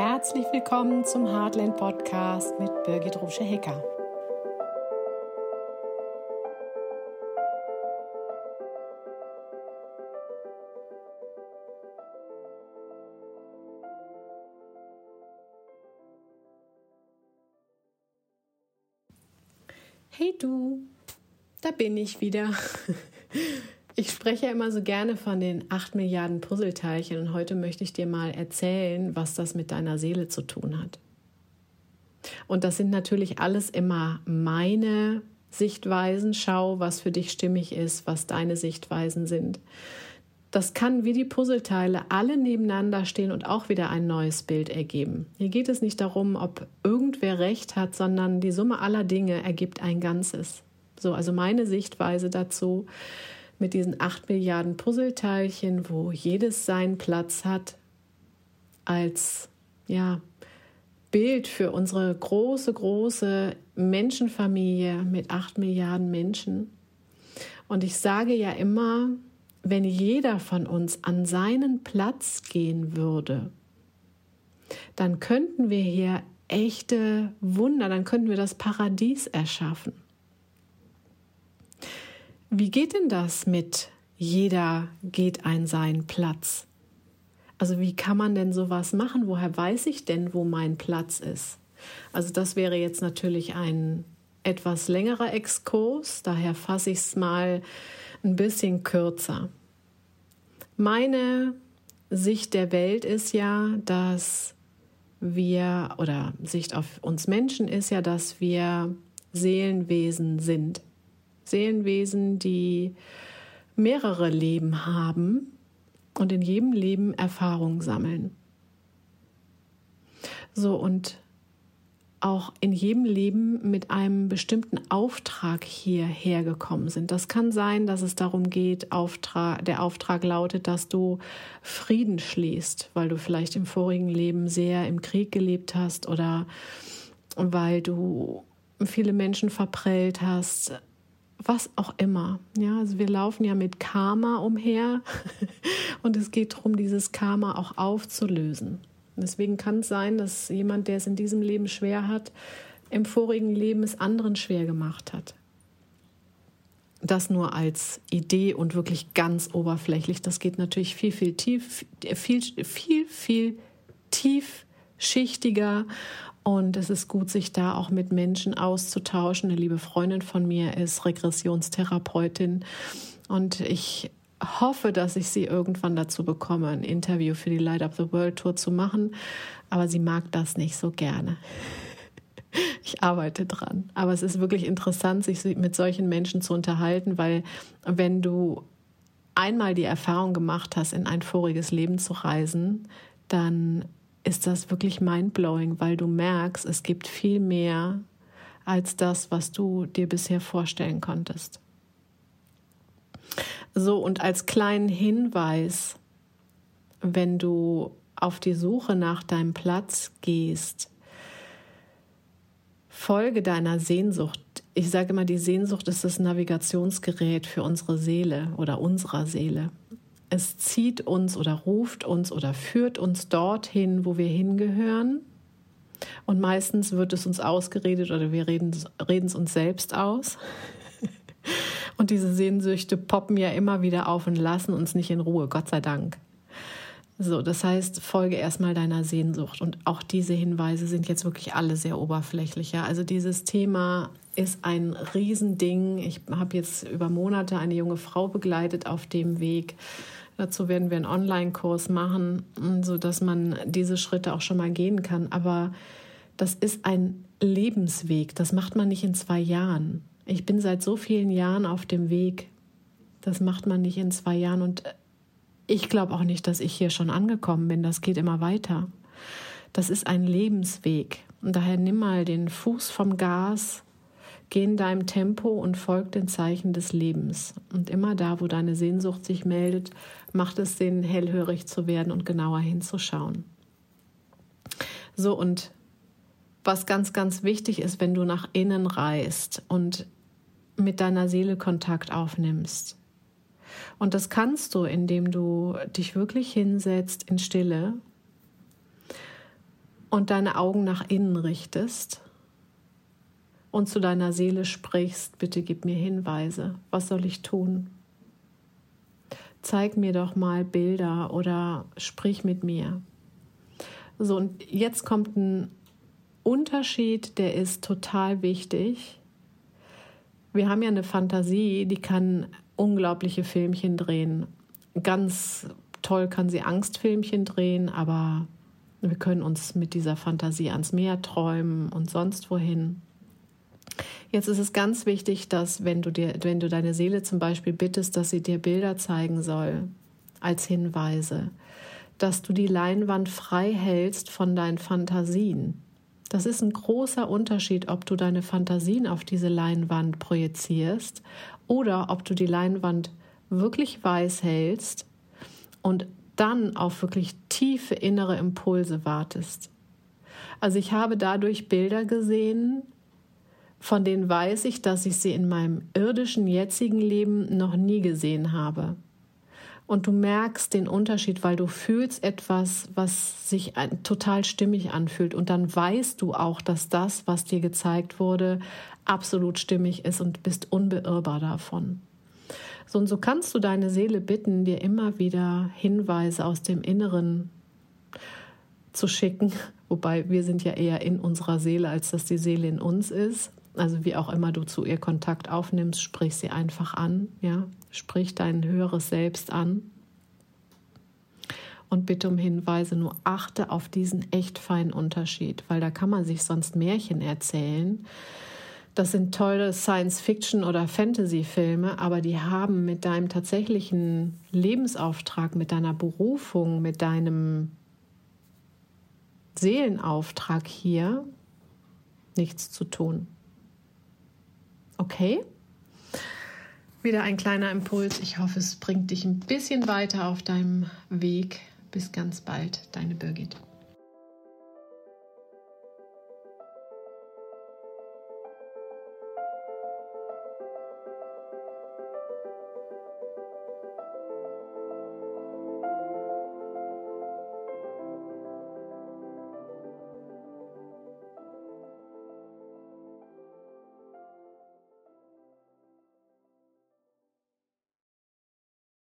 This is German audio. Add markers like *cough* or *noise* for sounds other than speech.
Herzlich willkommen zum Heartland Podcast mit Birgit Rusche-Hecker. Hey du, da bin ich wieder. *laughs* Ich spreche ja immer so gerne von den 8 Milliarden Puzzleteilchen und heute möchte ich dir mal erzählen, was das mit deiner Seele zu tun hat. Und das sind natürlich alles immer meine Sichtweisen. Schau, was für dich stimmig ist, was deine Sichtweisen sind. Das kann wie die Puzzleteile alle nebeneinander stehen und auch wieder ein neues Bild ergeben. Hier geht es nicht darum, ob irgendwer recht hat, sondern die Summe aller Dinge ergibt ein Ganzes. So, also meine Sichtweise dazu mit diesen acht Milliarden Puzzleteilchen, wo jedes seinen Platz hat, als ja, Bild für unsere große, große Menschenfamilie mit acht Milliarden Menschen. Und ich sage ja immer, wenn jeder von uns an seinen Platz gehen würde, dann könnten wir hier echte Wunder, dann könnten wir das Paradies erschaffen. Wie geht denn das mit jeder geht ein seinen Platz? Also wie kann man denn sowas machen? Woher weiß ich denn, wo mein Platz ist? Also das wäre jetzt natürlich ein etwas längerer Exkurs, daher fasse ich es mal ein bisschen kürzer. Meine Sicht der Welt ist ja, dass wir, oder Sicht auf uns Menschen ist ja, dass wir Seelenwesen sind. Seelenwesen, die mehrere Leben haben und in jedem Leben Erfahrungen sammeln. So und auch in jedem Leben mit einem bestimmten Auftrag hierher gekommen sind. Das kann sein, dass es darum geht, Auftrag, der Auftrag lautet, dass du Frieden schließt, weil du vielleicht im vorigen Leben sehr im Krieg gelebt hast oder weil du viele Menschen verprellt hast, was auch immer. Ja, also wir laufen ja mit Karma umher *laughs* und es geht darum, dieses Karma auch aufzulösen. deswegen kann es sein, dass jemand, der es in diesem Leben schwer hat, im vorigen Leben es anderen schwer gemacht hat. Das nur als Idee und wirklich ganz oberflächlich. Das geht natürlich viel, viel tief, viel, viel, viel tiefschichtiger und es ist gut, sich da auch mit Menschen auszutauschen. Eine liebe Freundin von mir ist Regressionstherapeutin und ich hoffe, dass ich sie irgendwann dazu bekomme, ein Interview für die Light Up the World Tour zu machen. Aber sie mag das nicht so gerne. *laughs* Ich arbeite dran. Aber es ist wirklich interessant, sich mit solchen Menschen zu unterhalten, weil wenn du einmal die Erfahrung gemacht hast, in ein voriges Leben zu reisen, dann ist das wirklich mindblowing, weil du merkst, es gibt viel mehr als das, was du dir bisher vorstellen konntest. So, und als kleinen Hinweis, wenn du auf die Suche nach deinem Platz gehst, folge deiner Sehnsucht. Ich sage immer, die Sehnsucht ist das Navigationsgerät für unsere Seele oder unserer Seele es zieht uns oder ruft uns oder führt uns dorthin, wo wir hingehören. Und meistens wird es uns ausgeredet oder wir reden, es uns selbst aus. *laughs* Und diese Sehnsüchte poppen ja immer wieder auf und lassen uns nicht in Ruhe, Gott sei Dank. So, das heißt, folge erstmal deiner Sehnsucht. Und auch diese Hinweise sind jetzt wirklich alle sehr oberflächlich. Ja? Also dieses Thema ist ein Riesending. Ich habe jetzt über Monate eine junge Frau begleitet auf dem Weg. Dazu werden wir einen Online-Kurs machen, so dass man diese Schritte auch schon mal gehen kann. Aber das ist ein Lebensweg. Das macht man nicht in zwei Jahren. Ich bin seit so vielen Jahren auf dem Weg. Das macht man nicht in zwei Jahren. Und ich glaube auch nicht, dass ich hier schon angekommen bin. Das geht immer weiter. Das ist ein Lebensweg. Und daher nimm mal den Fuß vom Gas Geh in deinem Tempo und folg den Zeichen des Lebens. Und immer da, wo deine Sehnsucht sich meldet, macht es Sinn, hellhörig zu werden und genauer hinzuschauen. So, und was ganz, ganz wichtig ist, wenn du nach innen reist und mit deiner Seele Kontakt aufnimmst. Und das kannst du, indem du dich wirklich hinsetzt in Stille und deine Augen nach innen richtest und zu deiner Seele sprichst, bitte gib mir Hinweise, was soll ich tun? Zeig mir doch mal Bilder oder sprich mit mir. So, und jetzt kommt ein Unterschied, der ist total wichtig. Wir haben ja eine Fantasie, die kann unglaubliche Filmchen drehen. Ganz toll kann sie Angstfilmchen drehen, aber wir können uns mit dieser Fantasie ans Meer träumen und sonst wohin. Jetzt ist es ganz wichtig, dass wenn du dir, wenn du deine Seele zum Beispiel bittest, dass sie dir Bilder zeigen soll als Hinweise, dass du die Leinwand frei hältst von deinen Fantasien. Das ist ein großer Unterschied, ob du deine Fantasien auf diese Leinwand projizierst oder ob du die Leinwand wirklich weiß hältst und dann auf wirklich tiefe innere Impulse wartest. Also ich habe dadurch Bilder gesehen, von denen weiß ich, dass ich sie in meinem irdischen jetzigen Leben noch nie gesehen habe. Und du merkst den Unterschied, weil du fühlst etwas, was sich total stimmig anfühlt. Und dann weißt du auch, dass das, was dir gezeigt wurde, absolut stimmig ist und bist unbeirrbar davon. So und so kannst du deine Seele bitten, dir immer wieder Hinweise aus dem Inneren zu schicken, *laughs* wobei wir sind ja eher in unserer Seele, als dass die Seele in uns ist. Also wie auch immer du zu ihr Kontakt aufnimmst, sprich sie einfach an, ja, sprich dein höheres Selbst an. Und bitte um Hinweise, nur achte auf diesen echt feinen Unterschied, weil da kann man sich sonst Märchen erzählen. Das sind tolle Science-Fiction- oder Fantasy-Filme, aber die haben mit deinem tatsächlichen Lebensauftrag, mit deiner Berufung, mit deinem Seelenauftrag hier nichts zu tun. Okay? Wieder ein kleiner Impuls. Ich hoffe, es bringt dich ein bisschen weiter auf deinem Weg. Bis ganz bald, deine Birgit.